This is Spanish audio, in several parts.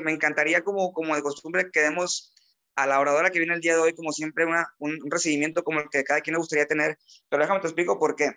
me, encantaría como, como de costumbre que demos a la oradora que viene el día de hoy, como siempre, una, un, recibimiento como el que cada quien le gustaría tener. Pero déjame te explico por qué.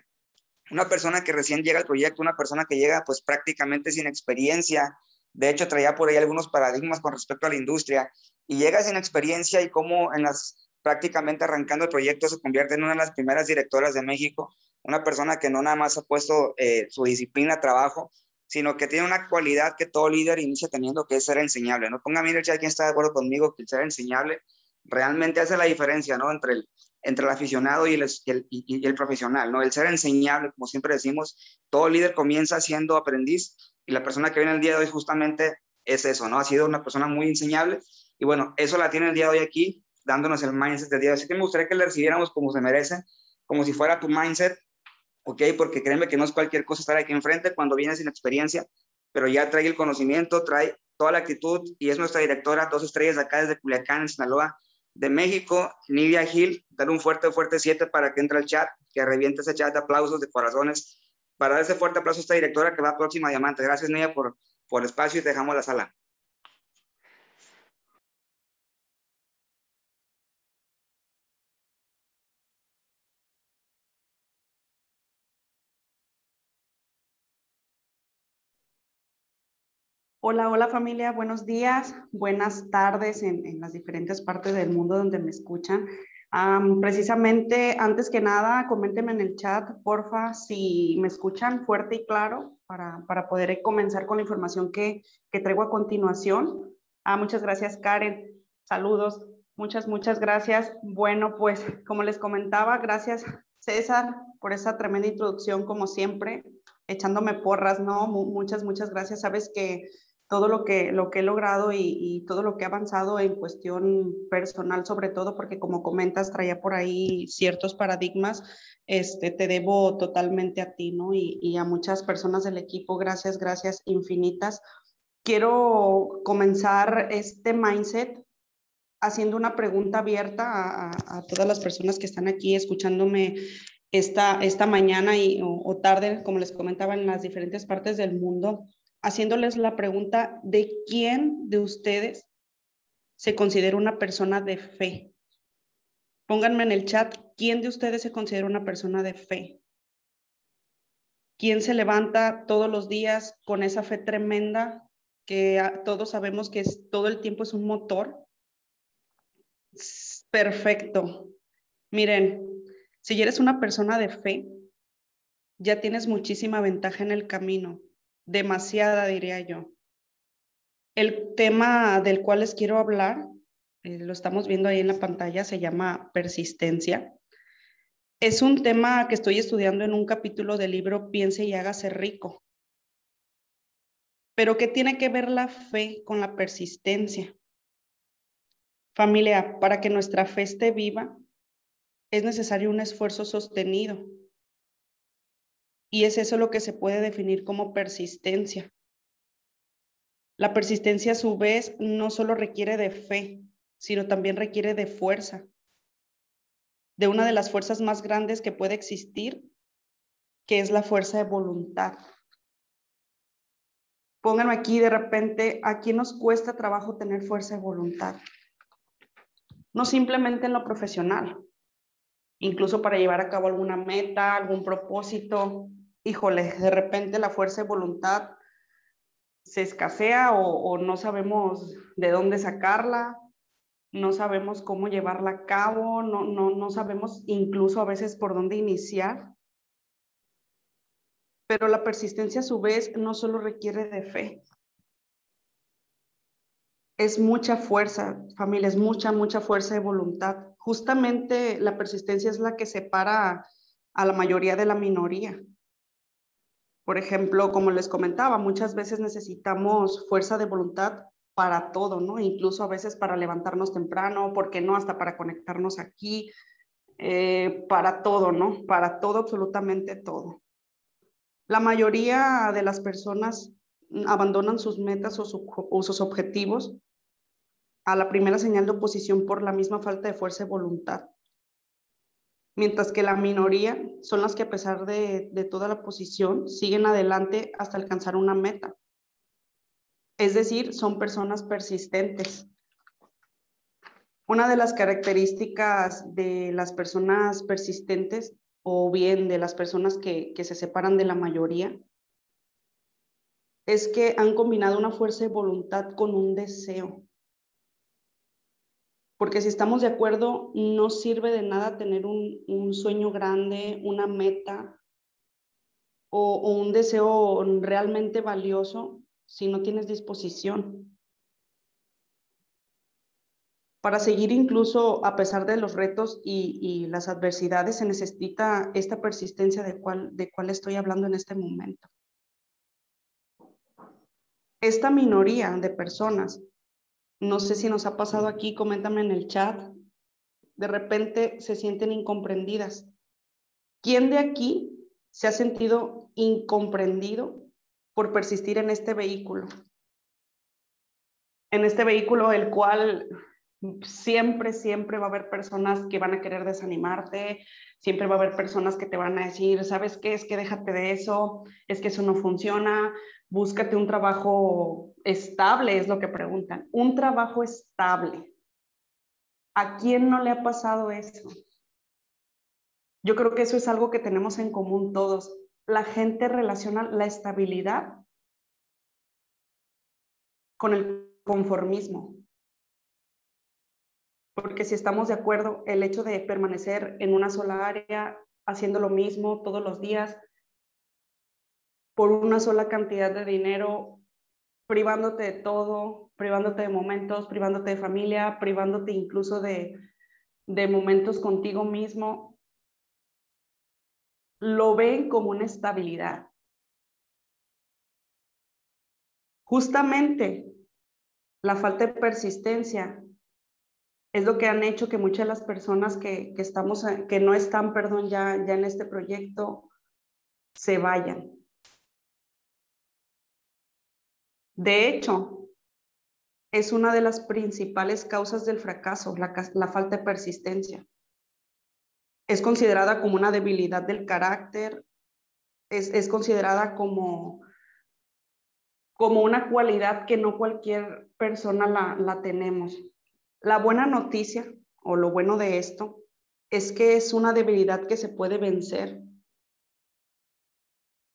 Una persona que recién llega al proyecto, una persona que llega pues prácticamente sin experiencia, de hecho traía por ahí algunos paradigmas con respecto a la industria, y llega sin experiencia y como en las prácticamente arrancando el proyecto se convierte en una de las primeras directoras de México, una persona que no nada más ha puesto eh, su disciplina trabajo, sino que tiene una cualidad que todo líder inicia teniendo, que es ser enseñable. No ponga a mí en el chat quién está de acuerdo conmigo que ser enseñable realmente hace la diferencia, ¿no? Entre el, entre el aficionado y el, y, el profesional, ¿no? El ser enseñable, como siempre decimos, todo líder comienza siendo aprendiz y la persona que viene el día de hoy justamente es eso, ¿no? Ha sido una persona muy enseñable y bueno, eso la tiene el día de hoy aquí, dándonos el mindset del día de hoy. Así que me gustaría que le recibiéramos como se merece, como si fuera tu mindset ¿ok? Porque créeme que no es cualquier cosa estar aquí enfrente cuando vienes sin experiencia, pero ya trae el conocimiento, trae toda la actitud y es nuestra directora, dos estrellas acá desde Culiacán, en Sinaloa, de México, Nidia Gil, dar un fuerte, fuerte 7 para que entre al chat, que reviente ese chat de aplausos, de corazones, para dar ese fuerte aplauso a esta directora que va a próxima diamante. Gracias, Nidia, por, por el espacio y te dejamos la sala. Hola, hola familia, buenos días, buenas tardes en, las diferentes partes del mundo donde me escuchan. precisamente, antes que nada, coméntenme en el chat, porfa, si me escuchan fuerte y claro para, para poder comenzar con la información que, que traigo a continuación. Ah, muchas gracias, Karen. Saludos. Muchas, muchas gracias. Bueno, pues como les comentaba, gracias César por esa tremenda introducción, como siempre, echándome porras, ¿no? Muchas, muchas gracias. Sabes que todo lo que, lo que he logrado y, todo lo que he avanzado en cuestión personal, sobre todo porque como comentas, traía por ahí ciertos paradigmas, este, te debo totalmente a ti, ¿no? Y, a muchas personas del equipo, gracias, gracias infinitas. Quiero comenzar este mindset haciendo una pregunta abierta a, todas las personas que están aquí escuchándome esta, esta mañana y, o tarde, como les comentaba, en las diferentes partes del mundo haciéndoles la pregunta de quién de ustedes se considera una persona de fe. Pónganme en el chat quién de ustedes se considera una persona de fe. ¿Quién se levanta todos los días con esa fe tremenda que todos sabemos que es, todo el tiempo es un motor? Perfecto. Miren, si eres una persona de fe, ya tienes muchísima ventaja en el camino demasiada, diría yo. El tema del cual les quiero hablar, eh, lo estamos viendo ahí en la pantalla, se llama persistencia. Es un tema que estoy estudiando en un capítulo del libro Piense y hágase rico. Pero ¿qué tiene que ver la fe con la persistencia? Familia, para que nuestra fe esté viva, es necesario un esfuerzo sostenido, y es eso lo que se puede definir como persistencia. La persistencia a su vez no solo requiere de fe, sino también requiere de fuerza, de una de las fuerzas más grandes que puede existir, que es la fuerza de voluntad. Pónganme aquí de repente, ¿a quién nos cuesta trabajo tener fuerza de voluntad? No simplemente en lo profesional, incluso para llevar a cabo alguna meta, algún propósito, híjole, de repente la fuerza de voluntad se escasea o, no sabemos de dónde sacarla, no sabemos cómo llevarla a cabo, no, no, no sabemos incluso a veces por dónde iniciar. Pero la persistencia a su vez no solo requiere de fe, es mucha fuerza, familia, es mucha, mucha fuerza de voluntad. Justamente la persistencia es la que separa a la mayoría de la minoría. Por ejemplo, como les comentaba, muchas veces necesitamos fuerza de voluntad para todo, ¿no? Incluso a veces para levantarnos temprano, ¿por qué no? Hasta para conectarnos aquí, eh, para todo, ¿no? Para todo, absolutamente todo. La mayoría de las personas abandonan sus metas o, o sus objetivos a la primera señal de oposición por la misma falta de fuerza de voluntad mientras que la minoría son las que a pesar de, toda la posición siguen adelante hasta alcanzar una meta. Es decir, son personas persistentes. Una de las características de las personas persistentes o bien de las personas que, que se separan de la mayoría es que han combinado una fuerza de voluntad con un deseo. Porque si estamos de acuerdo, no sirve de nada tener un, sueño grande, una meta o, un deseo realmente valioso si no tienes disposición. Para seguir incluso a pesar de los retos y, y, las adversidades, se necesita esta persistencia de cual, de cual estoy hablando en este momento. Esta minoría de personas no sé si nos ha pasado aquí, coméntame en el chat. De repente se sienten incomprendidas. ¿Quién de aquí se ha sentido incomprendido por persistir en este vehículo? En este vehículo el cual siempre, siempre va a haber personas que van a querer desanimarte, siempre va a haber personas que te van a decir, ¿sabes qué? Es que déjate de eso, es que eso no funciona, búscate un trabajo estable, es lo que preguntan. Un trabajo estable. ¿A quién no le ha pasado eso? Yo creo que eso es algo que tenemos en común todos. La gente relaciona la estabilidad con el conformismo. Porque si estamos de acuerdo, el hecho de permanecer en una sola área, haciendo lo mismo todos los días, por una sola cantidad de dinero, privándote de todo, privándote de momentos, privándote de familia, privándote incluso de, de momentos contigo mismo, lo ven como una estabilidad. Justamente la falta de persistencia es lo que han hecho que muchas de las personas que, que estamos, que no están, perdón, ya, ya en este proyecto, se vayan. De hecho, es una de las principales causas del fracaso, la, falta de persistencia. Es considerada como una debilidad del carácter, es, considerada como, como una cualidad que no cualquier persona la tenemos. La buena noticia o lo bueno de esto es que es una debilidad que se puede vencer.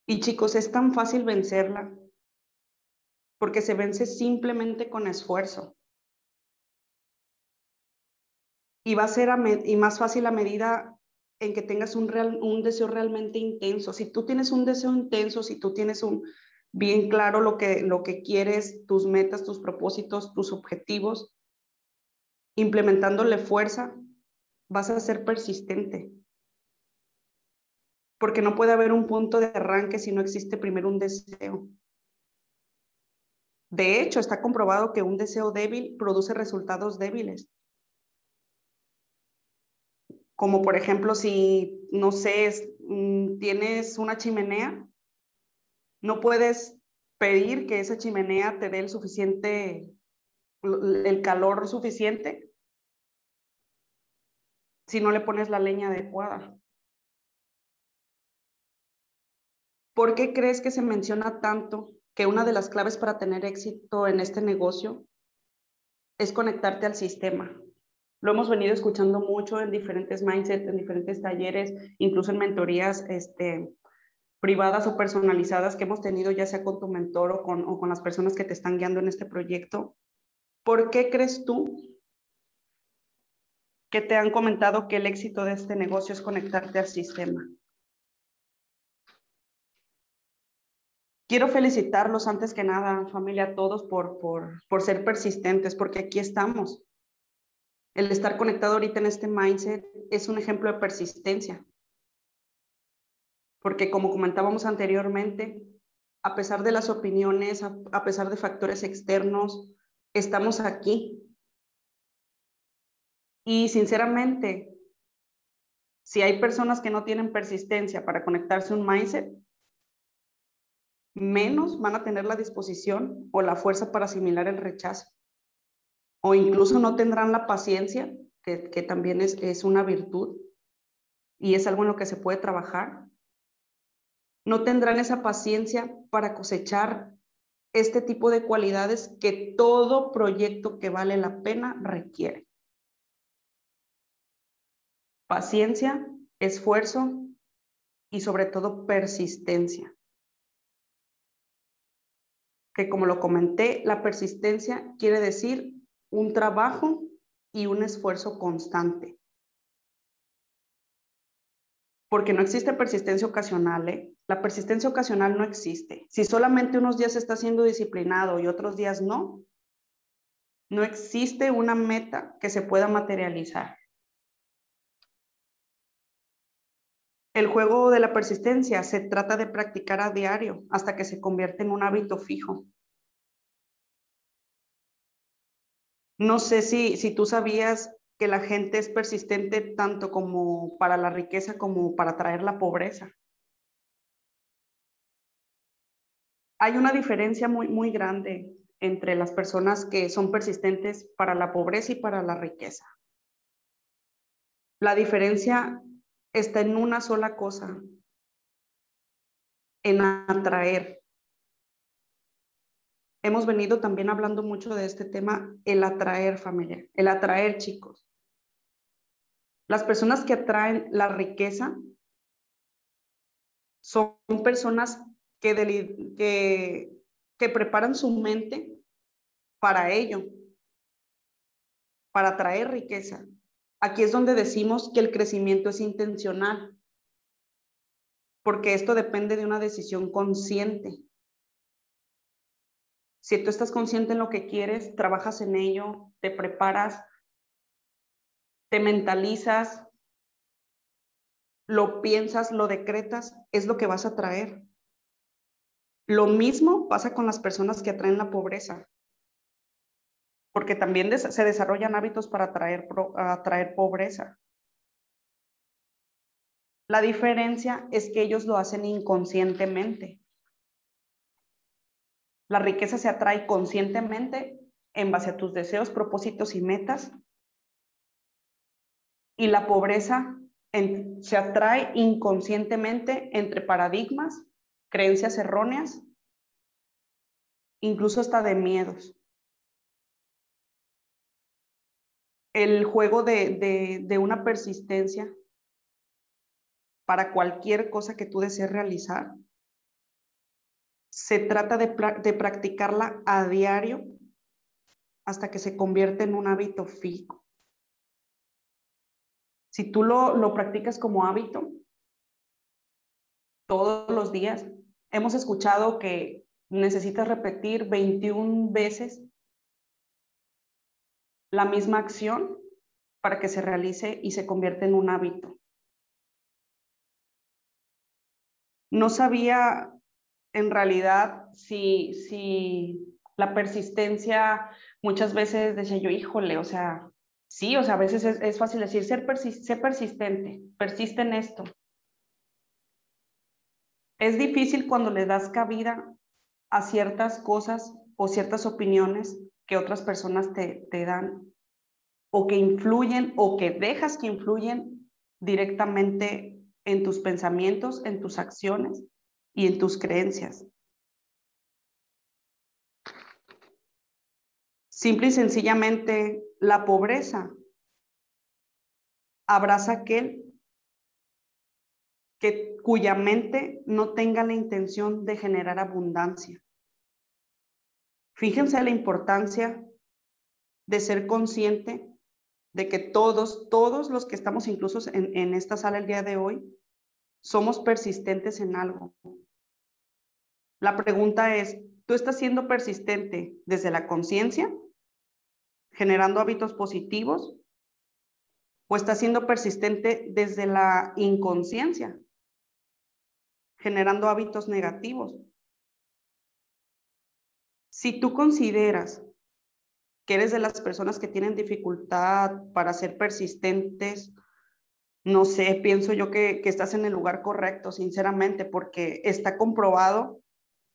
Y chicos, es tan fácil vencerla porque se vence simplemente con esfuerzo. Y va a ser y más fácil a medida en que tengas un, real, un deseo realmente intenso. Si tú tienes un deseo intenso, si tú tienes un bien claro lo que, lo que quieres, tus metas, tus propósitos, tus objetivos, implementándole fuerza, vas a ser persistente. Porque no puede haber un punto de arranque si no existe primero un deseo. De hecho, está comprobado que un deseo débil produce resultados débiles. Como por ejemplo, si, no sé, mm, tienes una chimenea, no puedes pedir que esa chimenea te dé el suficiente, el calor suficiente si no le pones la leña adecuada. ¿Por qué crees que se menciona tanto que una de las claves para tener éxito en este negocio es conectarte al sistema. Lo hemos venido escuchando mucho en diferentes mindsets, en diferentes talleres, incluso en mentorías este, privadas o personalizadas que hemos tenido, ya sea con tu mentor o con, o con las personas que te están guiando en este proyecto. ¿Por qué crees tú que te han comentado que el éxito de este negocio es conectarte al sistema? Quiero felicitarlos antes que nada, familia, a todos por, por, por ser persistentes, porque aquí estamos. El estar conectado ahorita en este mindset es un ejemplo de persistencia. Porque como comentábamos anteriormente, a pesar de las opiniones, a, a pesar de factores externos, estamos aquí. Y sinceramente, si hay personas que no tienen persistencia para conectarse a un mindset, menos van a tener la disposición o la fuerza para asimilar el rechazo. O incluso no tendrán la paciencia, que, que también es, es una virtud y es algo en lo que se puede trabajar. No tendrán esa paciencia para cosechar este tipo de cualidades que todo proyecto que vale la pena requiere. Paciencia, esfuerzo y sobre todo persistencia. Que como lo comenté, la persistencia quiere decir un trabajo y un esfuerzo constante porque no existe persistencia ocasional. ¿eh? La persistencia ocasional no existe. Si solamente unos días está siendo disciplinado y otros días no, no existe una meta que se pueda materializar. El juego de la persistencia se trata de practicar a diario hasta que se convierte en un hábito fijo. No sé si, si tú sabías que la gente es persistente tanto como para la riqueza como para traer la pobreza. Hay una diferencia muy, muy grande entre las personas que son persistentes para la pobreza y para la riqueza. La diferencia está en una sola cosa, en atraer. Hemos venido también hablando mucho de este tema, el atraer familia, el atraer chicos. Las personas que atraen la riqueza son personas que, que, que preparan su mente para ello, para atraer riqueza. Aquí es donde decimos que el crecimiento es intencional, porque esto depende de una decisión consciente. Si tú estás consciente en lo que quieres, trabajas en ello, te preparas, te mentalizas, lo piensas, lo decretas, es lo que vas a traer. Lo mismo pasa con las personas que atraen la pobreza, porque también se desarrollan hábitos para atraer, pobreza. La diferencia es que ellos lo hacen inconscientemente. La riqueza se atrae conscientemente en base a tus deseos, propósitos y metas y la pobreza se atrae inconscientemente entre paradigmas, creencias erróneas, incluso hasta de miedos. El juego de, de una persistencia para cualquier cosa que tú desees realizar, se trata de, de practicarla a diario hasta que se convierte en un hábito fijo. Si tú lo, practicas como hábito todos los días, hemos escuchado que necesitas repetir 21 veces la misma acción para que se realice y se convierta en un hábito. No sabía en realidad si, si la persistencia, muchas veces decía yo, híjole, o sea, Sí, o sea, a veces es, fácil decir, ser, persistente, persiste en esto. Es difícil cuando le das cabida a ciertas cosas o ciertas opiniones que otras personas te, te dan o que influyen o que dejas que influyen directamente en tus pensamientos, en tus acciones y en tus creencias. Simple y sencillamente, la pobreza abraza aquel que, cuya mente no tenga la intención de generar abundancia. Fíjense la importancia de ser consciente de que todos, todos los que estamos incluso en, en esta sala el día de hoy, somos persistentes en algo. La pregunta es, ¿tú estás siendo persistente desde la conciencia generando hábitos positivos o está siendo persistente desde la inconsciencia, generando hábitos negativos. Si tú consideras que eres de las personas que tienen dificultad para ser persistentes, no sé, pienso yo que, que, estás en el lugar correcto, sinceramente, porque está comprobado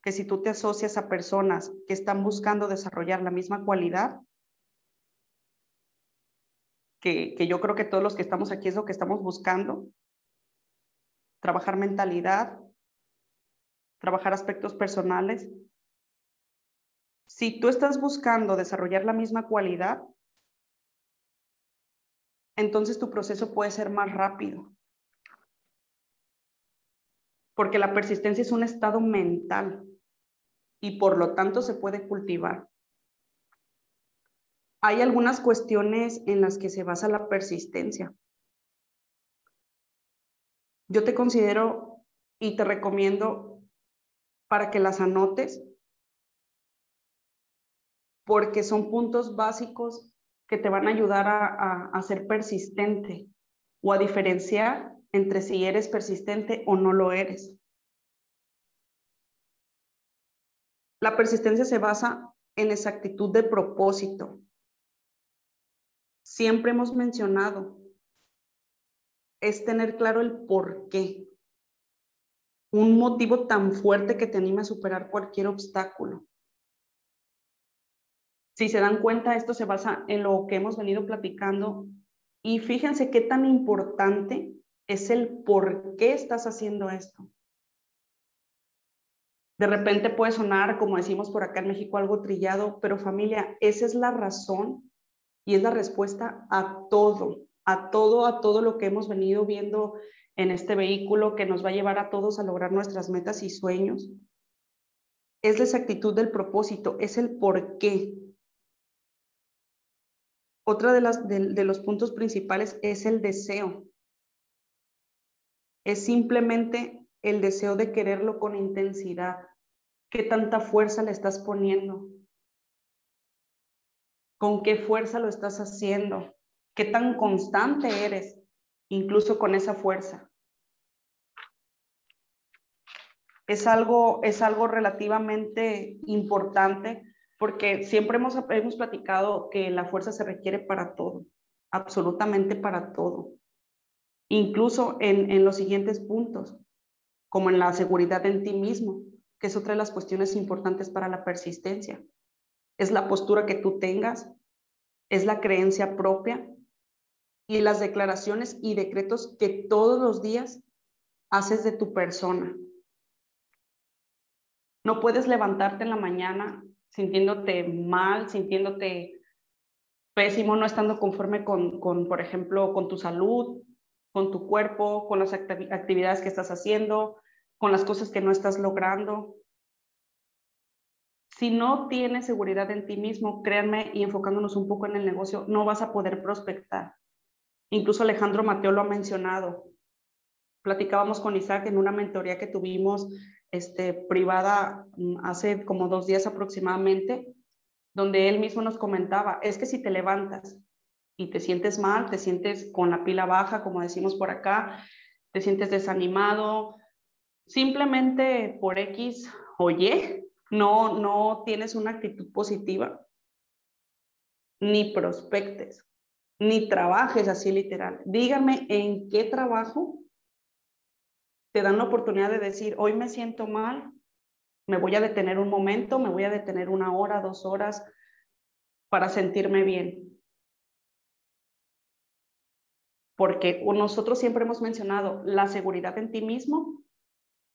que si tú te asocias a personas que están buscando desarrollar la misma cualidad, que, yo creo que todos los que estamos aquí es lo que estamos buscando. Trabajar mentalidad, trabajar aspectos personales, Si tú estás buscando desarrollar la misma cualidad, entonces tu proceso puede ser más rápido. Porque la persistencia es un estado mental y por lo tanto se puede cultivar. Hay algunas cuestiones en las que se basa la persistencia. Yo te considero y te recomiendo para que las anotes porque son puntos básicos que te van a ayudar a, ser persistente o a diferenciar entre si eres persistente o no lo eres. La persistencia se basa en exactitud de propósito. Siempre hemos mencionado, es tener claro el por qué. Un motivo tan fuerte que te anima a superar cualquier obstáculo. Si se dan cuenta, esto se basa en lo que hemos venido platicando y fíjense qué tan importante es el por qué estás haciendo esto. De repente puede sonar, como decimos por acá en México, algo trillado, pero familia, esa es la razón y es la respuesta a todo, a todo, a todo lo que hemos venido viendo en este vehículo que nos va a llevar a todos a lograr nuestras metas y sueños. Es la exactitud del propósito, es el por qué. Otra de, las, de, los puntos principales es el deseo. Es simplemente el deseo de quererlo con intensidad. ¿Qué tanta fuerza le estás poniendo? ¿Con qué fuerza lo estás haciendo? ¿Qué tan constante eres, incluso con esa fuerza? Es algo, es algo relativamente importante porque siempre hemos, hemos platicado que la fuerza se requiere para todo, absolutamente para todo, incluso en, en los siguientes puntos, como en la seguridad en ti mismo, que es otra de las cuestiones importantes para la persistencia. Es la postura que tú tengas, es la creencia propia y las declaraciones y decretos que todos los días haces de tu persona. No puedes levantarte en la mañana sintiéndote mal, sintiéndote pésimo, no estando conforme con, con, por ejemplo, con tu salud, con tu cuerpo, con las actividades que estás haciendo, con las cosas que no estás logrando. Si no tienes seguridad en ti mismo, créanme, y enfocándonos un poco en el negocio, no vas a poder prospectar. Incluso Alejandro Mateo lo ha mencionado. Platicábamos con Isaac en una mentoría que tuvimos este, privada mm, hace como dos días aproximadamente, donde él mismo nos comentaba, es que si te levantas y te sientes mal, te sientes con la pila baja, como decimos por acá, te sientes desanimado, simplemente por X o Y, no, no tienes una actitud positiva, ni prospectes, ni trabajes así literal. Dígame en qué trabajo te dan la oportunidad de decir, hoy me siento mal, me voy a detener un momento, me voy a detener una hora, dos horas para sentirme bien. Porque nosotros siempre hemos mencionado, la seguridad en ti mismo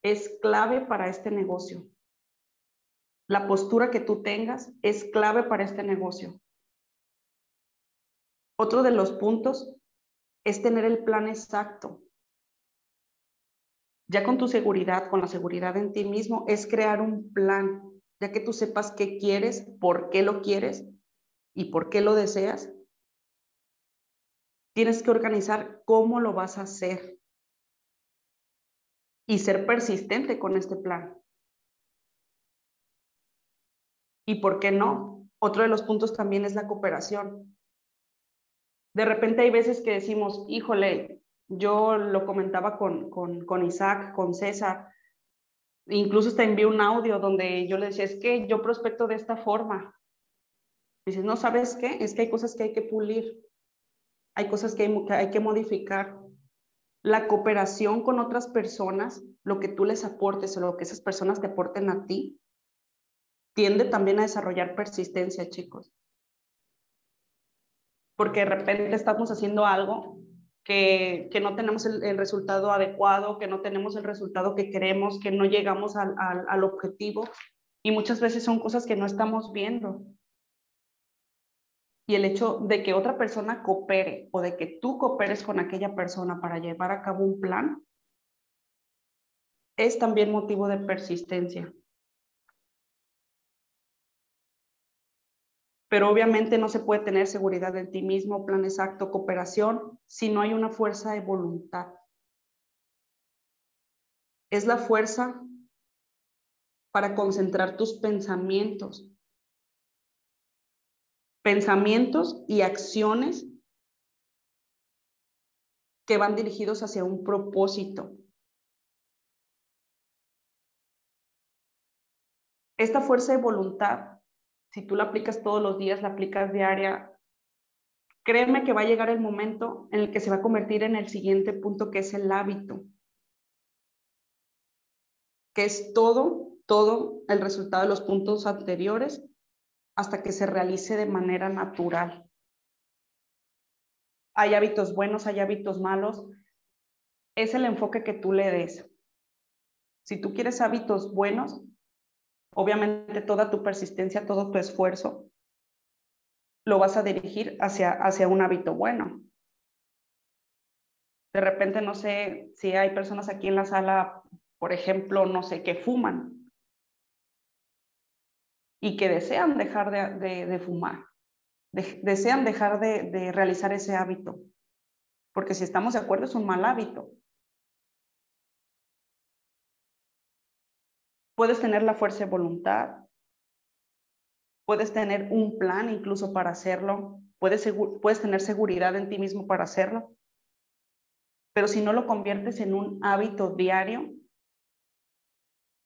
es clave para este negocio. La postura que tú tengas es clave para este negocio. Otro de los puntos es tener el plan exacto. Ya con tu seguridad, con la seguridad en ti mismo, es crear un plan, ya que tú sepas qué quieres, por qué lo quieres y por qué lo deseas. Tienes que organizar cómo lo vas a hacer y ser persistente con este plan. ¿Y por qué no? Otro de los puntos también es la cooperación. De repente hay veces que decimos, híjole, yo lo comentaba con, con, con Isaac, con César, incluso te envié un audio donde yo le decía, es que yo prospecto de esta forma. Dices, no, ¿sabes qué? Es que hay cosas que hay que pulir, hay cosas que hay, que hay que modificar. La cooperación con otras personas, lo que tú les aportes o lo que esas personas te aporten a ti, tiende también a desarrollar persistencia, chicos. Porque de repente estamos haciendo algo que, no tenemos el, resultado adecuado, que no tenemos el resultado que queremos, que no llegamos al, al, objetivo Y muchas veces son cosas que no estamos viendo. Y el hecho de que otra persona coopere o de que tú cooperes con aquella persona para llevar a cabo un plan es también motivo de persistencia. Pero obviamente no se puede tener seguridad en ti mismo, plan exacto, cooperación, si no hay una fuerza de voluntad. Es la fuerza para concentrar tus pensamientos, pensamientos y acciones que van dirigidos hacia un propósito. Esta fuerza de voluntad, si tú la aplicas todos los días, la aplicas diaria, créeme que va a llegar el momento en el que se va a convertir en el siguiente punto, que es el hábito, que es todo, todo el resultado de los puntos anteriores hasta que se realice de manera natural. Hay hábitos buenos, hay hábitos malos. Es el enfoque que tú le des. Si tú quieres hábitos buenos, obviamente toda tu persistencia, todo tu esfuerzo, lo vas a dirigir hacia, hacia un hábito bueno. De repente, no sé si hay personas aquí en la sala, por ejemplo, no sé, que fuman y que desean dejar de, fumar, desean dejar de, realizar ese hábito, porque si estamos de acuerdo es un mal hábito. Puedes tener la fuerza de voluntad, puedes tener un plan incluso para hacerlo, puedes, puedes tener seguridad en ti mismo para hacerlo, pero si no lo conviertes en un hábito diario,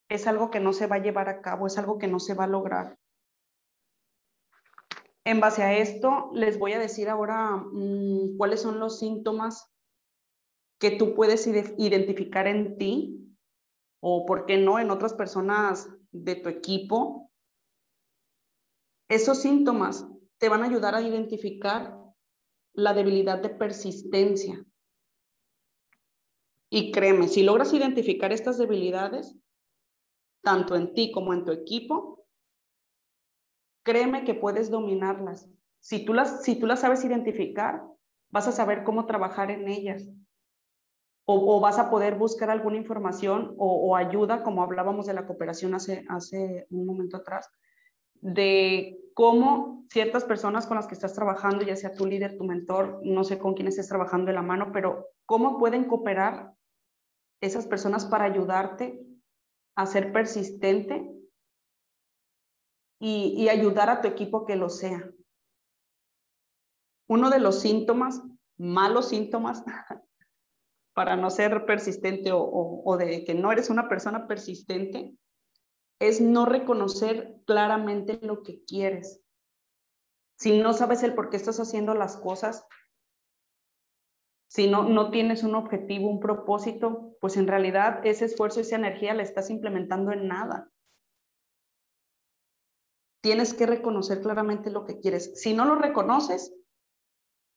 es algo que no se va a llevar a cabo, es algo que no se va a lograr. En base a esto, les voy a decir ahora mm, cuáles son los síntomas que tú puedes identificar en ti o, por qué no, en otras personas de tu equipo. Esos síntomas te van a ayudar a identificar la debilidad de persistencia. Y créeme, si logras identificar estas debilidades, tanto en ti como en tu equipo, créeme que puedes dominarlas. Si tú las, si tú las sabes identificar, vas a saber cómo trabajar en ellas. O, vas a poder buscar alguna información o, ayuda, como hablábamos de la cooperación hace, hace un momento atrás, de cómo ciertas personas con las que estás trabajando, ya sea tu líder, tu mentor, no sé con quién estés trabajando de la mano, pero cómo pueden cooperar esas personas para ayudarte a ser persistente y, ayudar a tu equipo que lo sea. Uno de los síntomas, malos síntomas, para no ser persistente o, de que no eres una persona persistente, es no reconocer claramente lo que quieres. Si no sabes el por qué estás haciendo las cosas, si no, no tienes un objetivo, un propósito, pues en realidad ese esfuerzo, esa energía la estás implementando en nada. Tienes que reconocer claramente lo que quieres. Si no lo reconoces,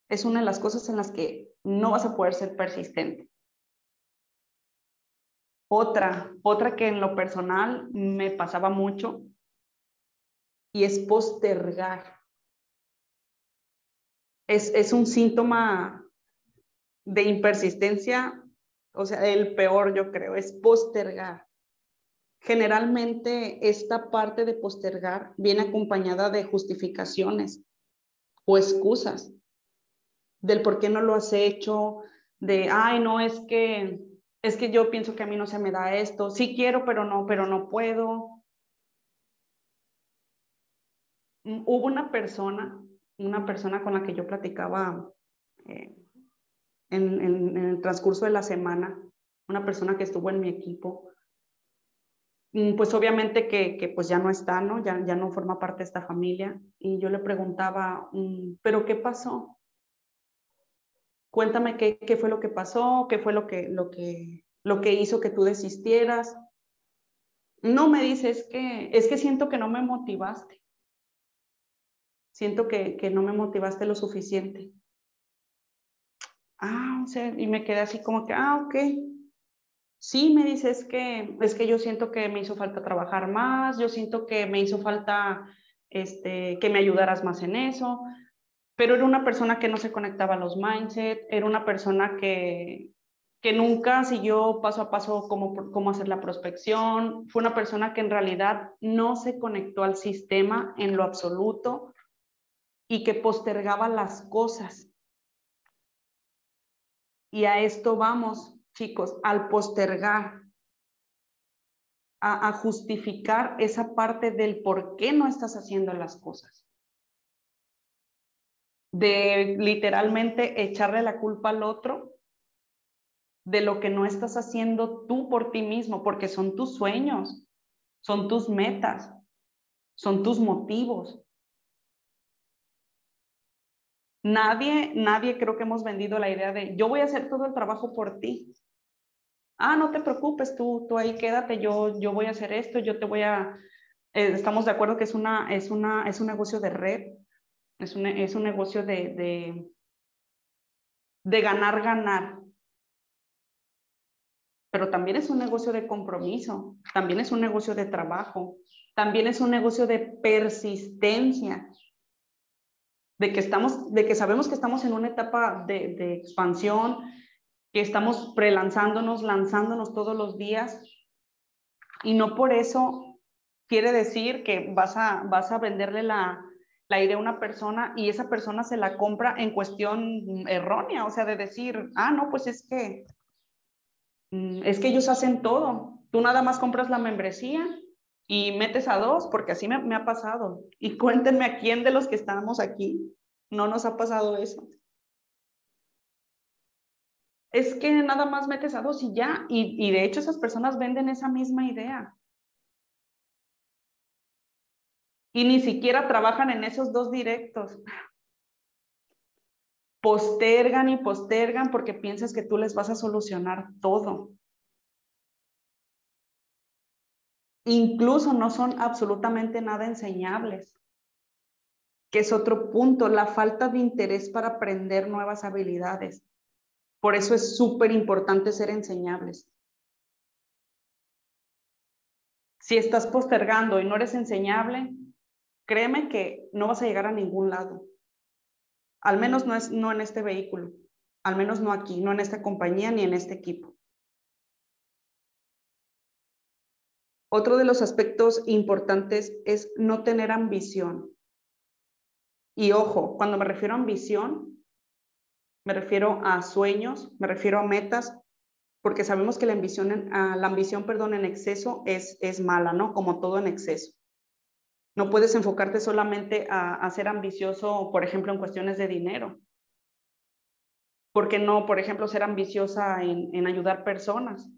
es una de las cosas en las que no vas a poder ser persistente. Otra, otra que en lo personal me pasaba mucho y es postergar. Es, es un síntoma de impersistencia, o sea, el peor yo creo, es postergar. Generalmente esta parte de postergar viene acompañada de justificaciones o excusas del por qué no lo has hecho, de, ay, no, es que, es que yo pienso que a mí no se me da esto, sí quiero, pero no, pero no puedo. Mm, hubo una persona, una persona con la que yo platicaba eh, en, el transcurso de la semana, una persona que estuvo en mi equipo, mm, pues obviamente que, que, pues ya no está, ¿no? Ya, ya no forma parte de esta familia. Y yo le preguntaba, mm, ¿pero qué pasó? Cuéntame qué, qué fue lo que pasó, qué fue lo que, lo, que, lo que hizo que tú desistieras. No me dices que, es que siento que no me motivaste. Siento que, que no me motivaste lo suficiente. Ah, o sea, y me quedé así como que, ah, ok. Sí, me dices que es que yo siento que me hizo falta trabajar más, yo siento que me hizo falta este, que me ayudaras más en eso, pero era una persona que no se conectaba a los mindset, era una persona que, que nunca siguió paso a paso cómo, cómo hacer la prospección, fue una persona que en realidad no se conectó al sistema en lo absoluto y que postergaba las cosas. Y a esto vamos, chicos, al postergar, a, a justificar esa parte del por qué no estás haciendo las cosas de literalmente echarle la culpa al otro de lo que no estás haciendo tú por ti mismo, porque son tus sueños, son tus metas, son tus motivos. Nadie, nadie creo que hemos vendido la idea de yo voy a hacer todo el trabajo por ti. Ah, no te preocupes, tú, tú ahí quédate, yo, yo voy a hacer esto, yo te voy a... Eh, estamos de acuerdo que es, una, es, una, es un negocio de red, es un, es un negocio de, de, ganar, ganar. Pero también es un negocio de compromiso, también es un negocio de trabajo, también es un negocio de persistencia, de que, estamos, de que sabemos que estamos en una etapa de, de expansión, que estamos prelanzándonos, lanzándonos todos los días, y no por eso quiere decir que vas a, vas a venderle la, la idea a una persona y esa persona se la compra en cuestión errónea, o sea, de decir, ah, no, pues es que, mm, es que ellos hacen todo. Tú nada más compras la membresía y metes a dos, porque así me, ha pasado. Y cuéntenme a quién de los que estamos aquí no nos ha pasado eso. Es que nada más metes a dos y ya. Y de hecho esas personas venden esa misma idea. Y ni siquiera trabajan en esos dos directos. Postergan y postergan porque piensas que tú les vas a solucionar todo. Incluso no son absolutamente nada enseñables, que es otro punto, la falta de interés para aprender nuevas habilidades. Por eso es súper importante ser enseñables. Si estás postergando y no eres enseñable, créeme que no vas a llegar a ningún lado. Al menos no, es, no en este vehículo, al menos no aquí, no en esta compañía ni en este equipo. Otro de los aspectos importantes es no tener ambición. Y ojo, cuando me refiero a ambición, me refiero a sueños, me refiero a metas, porque sabemos que la ambición, la ambición perdón, en exceso es, es mala, ¿no? Como todo en exceso. No puedes enfocarte solamente a, ser ambicioso, por ejemplo, en cuestiones de dinero. ¿Por qué no, por ejemplo, ser ambiciosa en, ayudar personas?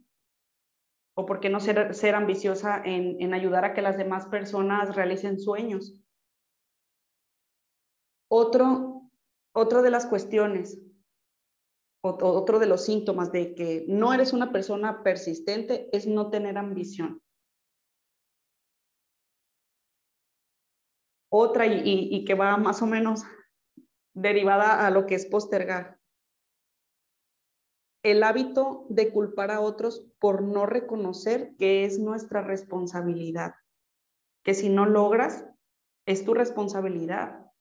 ¿O por qué no ser, ambiciosa en, ayudar a que las demás personas realicen sueños? Otro, otro de las cuestiones, otro de los síntomas de que no eres una persona persistente es no tener ambición. Otra y, que va más o menos derivada a lo que es postergar. El hábito de culpar a otros por no reconocer que es nuestra responsabilidad. Que si no logras, es tu responsabilidad.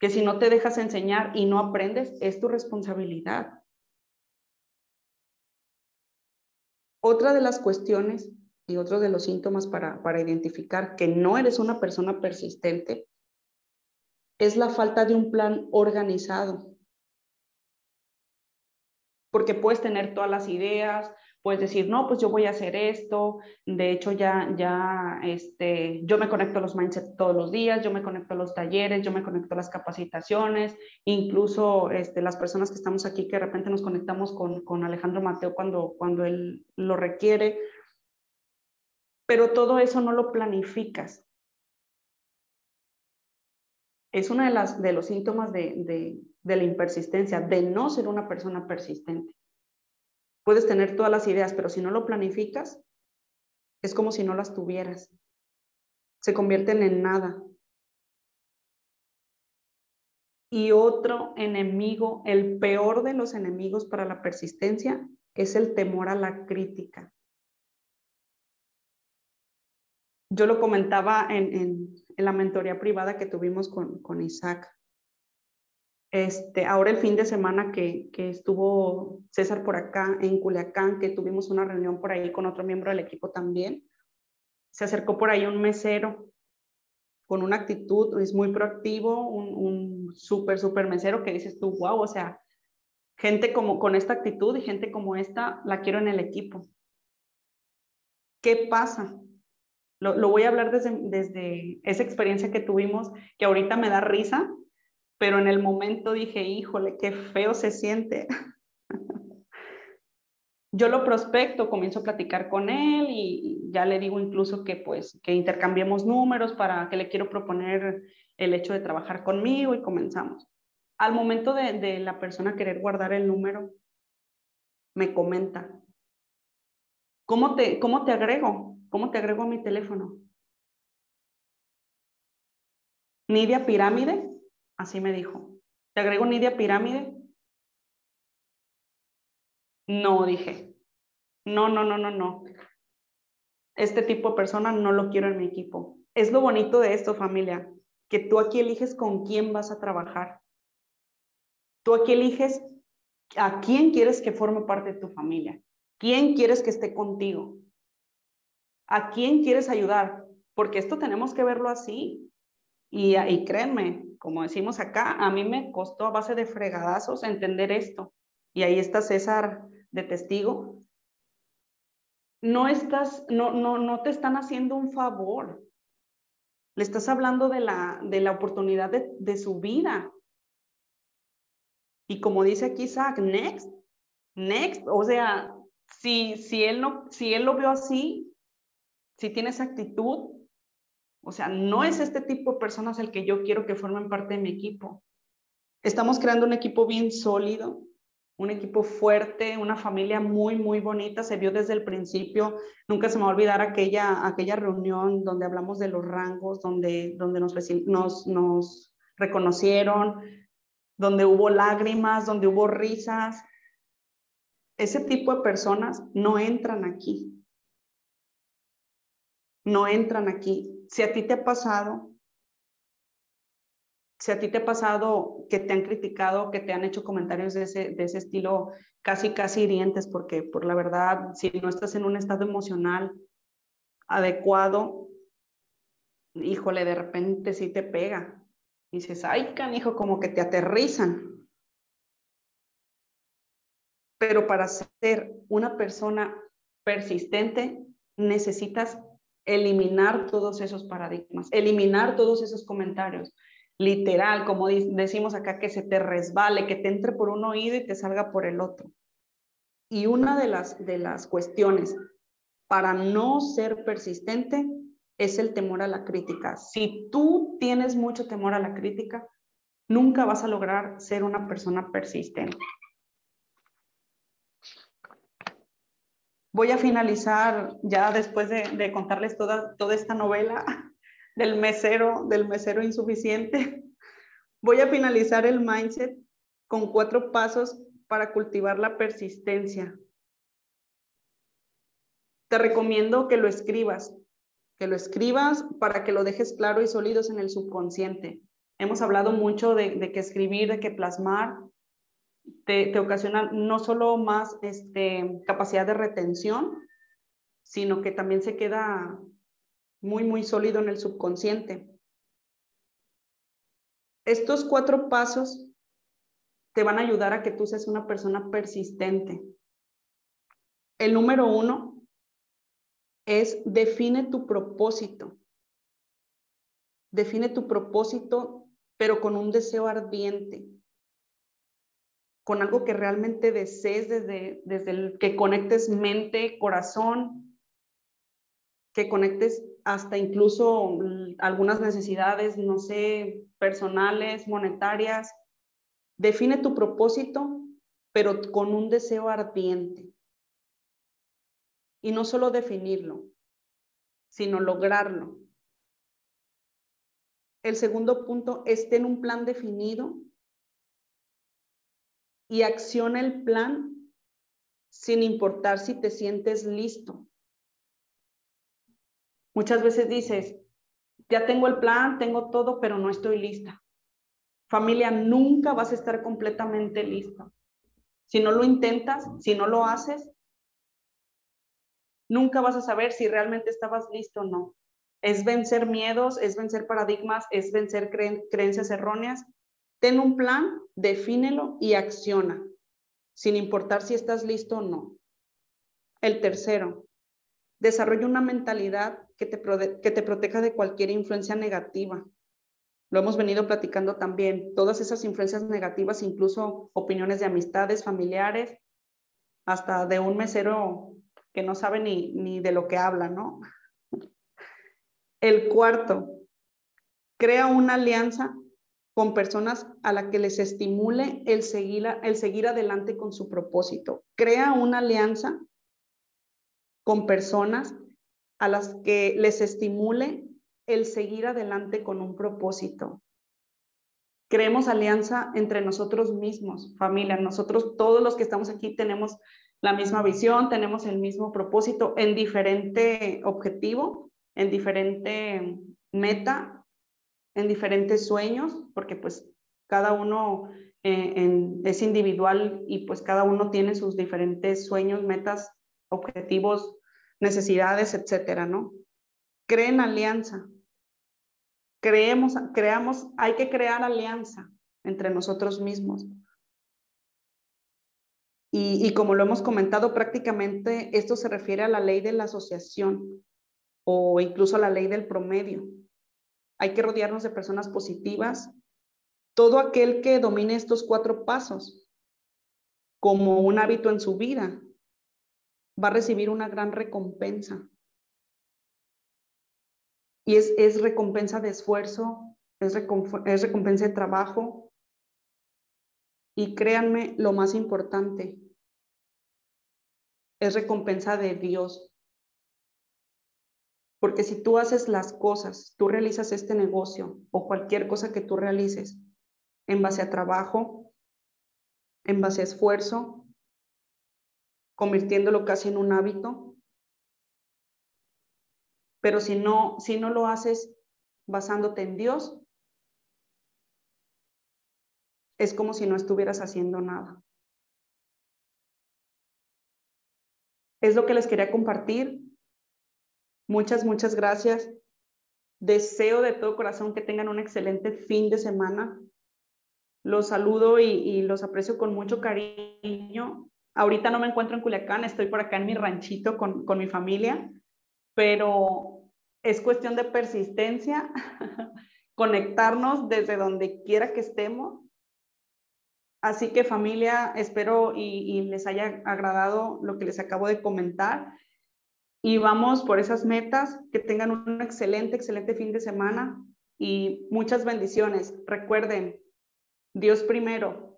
Que si no te dejas enseñar y no aprendes, es tu responsabilidad. Otra de las cuestiones y otro de los síntomas para, para identificar que no eres una persona persistente es la falta de un plan organizado. Porque puedes tener todas las ideas, puedes decir, no, pues yo voy a hacer esto, de hecho ya, ya, este, yo me conecto a los mindset todos los días, yo me conecto a los talleres, yo me conecto a las capacitaciones, incluso este, las personas que estamos aquí que de repente nos conectamos con, con Alejandro Mateo cuando, cuando él lo requiere, pero todo eso no lo planificas. Es uno de, los síntomas de, de la impersistencia, de no ser una persona persistente. Puedes tener todas las ideas, pero si no lo planificas, es como si no las tuvieras. Se convierten en nada. Y otro enemigo, el peor de los enemigos para la persistencia, es el temor a la crítica. Yo lo comentaba en, la mentoría privada que tuvimos con, Isaac. Este, ahora el fin de semana que, que, estuvo César por acá en Culiacán, que tuvimos una reunión por ahí con otro miembro del equipo también, se acercó por ahí un mesero con una actitud, es muy proactivo, un, un súper, súper mesero que dices tú, wow, o sea, gente como con esta actitud y gente como esta la quiero en el equipo. ¿Qué pasa? Lo, lo voy a hablar desde, desde esa experiencia que tuvimos, que ahorita me da risa, pero en el momento dije, híjole, qué feo se siente. Yo lo prospecto, comienzo a platicar con él y ya le digo incluso que pues que intercambiemos números para que le quiero proponer el hecho de trabajar conmigo y comenzamos. Al momento de, de la persona querer guardar el número, me comenta, ¿cómo te, cómo te agrego? ¿Cómo te agrego a mi teléfono? Nidia Pirámide Así me dijo. ¿Te agrego Nidia Pirámide? No, dije. No, no, no, no, no. Este tipo de persona no lo quiero en mi equipo. Es lo bonito de esto, familia, que tú aquí eliges con quién vas a trabajar. Tú aquí eliges a quién quieres que forme parte de tu familia. ¿Quién quieres que esté contigo? ¿A quién quieres ayudar? Porque esto tenemos que verlo así. Y, y créanme, como decimos acá, a mí me costó a base de fregadazos entender esto. Y ahí está César de testigo. No estás, no, no, no te están haciendo un favor. Le estás hablando de la, de la oportunidad de, de su vida. Y como dice aquí Isaac, next, next. O sea, si, si, él no, si él lo vio así, si tiene esa actitud, o sea, no es este tipo de personas el que yo quiero que formen parte de mi equipo. Estamos creando un equipo bien sólido, un equipo fuerte, una familia muy, muy bonita. Se vio desde el principio. Nunca se me va a olvidar aquella, aquella reunión donde hablamos de los rangos, donde, donde nos, nos, nos reconocieron, donde hubo lágrimas, donde hubo risas. Ese tipo de personas no entran aquí. No entran aquí si a ti te ha pasado, si a ti te ha pasado que te han criticado, que te han hecho comentarios de ese, de ese estilo casi, casi hirientes, porque por la verdad, si no estás en un estado emocional adecuado, híjole, de repente sí te pega. Y dices, ay, canijo, como que te aterrizan. Pero para ser una persona persistente, necesitas eliminar todos esos paradigmas, eliminar todos esos comentarios. Literal, como decimos acá, que se te resbale, que te entre por un oído y te salga por el otro. Y una de las, de las cuestiones para no ser persistente es el temor a la crítica. Si tú tienes mucho temor a la crítica, nunca vas a lograr ser una persona persistente. Voy a finalizar ya después de, contarles toda, toda esta novela del mesero, del mesero insuficiente. Voy a finalizar el mindset con cuatro pasos para cultivar la persistencia. Te recomiendo que lo escribas, que lo escribas para que lo dejes claro y sólidos en el subconsciente. Hemos hablado mucho de, de que escribir, de que plasmar, te, ocasiona no solo más este, capacidad de retención, sino que también se queda muy, muy sólido en el subconsciente. Estos cuatro pasos te van a ayudar a que tú seas una persona persistente. El número uno es define tu propósito. Define tu propósito, pero con un deseo ardiente con algo que realmente desees desde, desde el que conectes mente, corazón, que conectes hasta incluso algunas necesidades, no sé, personales, monetarias. Define tu propósito, pero con un deseo ardiente. Y no solo definirlo, sino lograrlo. El segundo punto es tener un plan definido y acciona el plan sin importar si te sientes listo. Muchas veces dices, ya tengo el plan, tengo todo, pero no estoy lista. Familia, nunca vas a estar completamente listo. Si no lo intentas, si no lo haces, nunca vas a saber si realmente estabas listo o no. Es vencer miedos, es vencer paradigmas, es vencer creencias erróneas. Ten un plan, defínelo y acciona, sin importar si estás listo o no. El tercero, desarrolla una mentalidad que te, proteja de cualquier influencia negativa. Lo hemos venido platicando también. Todas esas influencias negativas, incluso opiniones de amistades, familiares, hasta de un mesero que no sabe ni, ni de lo que habla, ¿no? El cuarto, crea una alianza con personas a la que les estimule el seguir, el seguir adelante con su propósito. Crea una alianza con personas a las que les estimule el seguir adelante con un propósito. Creemos alianza entre nosotros mismos, familia. Nosotros, todos los que estamos aquí, tenemos la misma visión, tenemos el mismo propósito en diferente objetivo, en diferente meta, en diferentes sueños, porque pues cada uno eh, es individual y pues cada uno tiene sus diferentes sueños, metas, objetivos, necesidades, etcétera, ¿no? Creen alianza. Creemos, creamos, hay que crear alianza entre nosotros mismos. Y, y, como lo hemos comentado, prácticamente esto se refiere a la ley de la asociación o incluso a la ley del promedio. Hay que rodearnos de personas positivas. Todo aquel que domine estos cuatro pasos como un hábito en su vida va a recibir una gran recompensa. Y es, es recompensa de esfuerzo, es, es recompensa de trabajo. Y créanme, lo más importante, es recompensa de Dios. Porque si tú haces las cosas, tú realizas este negocio o cualquier cosa que tú realices en base a trabajo, en base a esfuerzo, convirtiéndolo casi en un hábito. Pero si no, si no lo haces basándote en Dios, es como si no estuvieras haciendo nada. Es lo que les quería compartir. Muchas, muchas gracias. Deseo de todo corazón que tengan un excelente fin de semana. Los saludo y, los aprecio con mucho cariño. Ahorita no me encuentro en Culiacán, estoy por acá en mi ranchito con, con mi familia, pero es cuestión de persistencia, conectarnos desde donde quiera que estemos. Así que familia, espero y, y, les haya agradado lo que les acabo de comentar. Y vamos por esas metas, que tengan un excelente, excelente fin de semana y muchas bendiciones. Recuerden, Dios primero,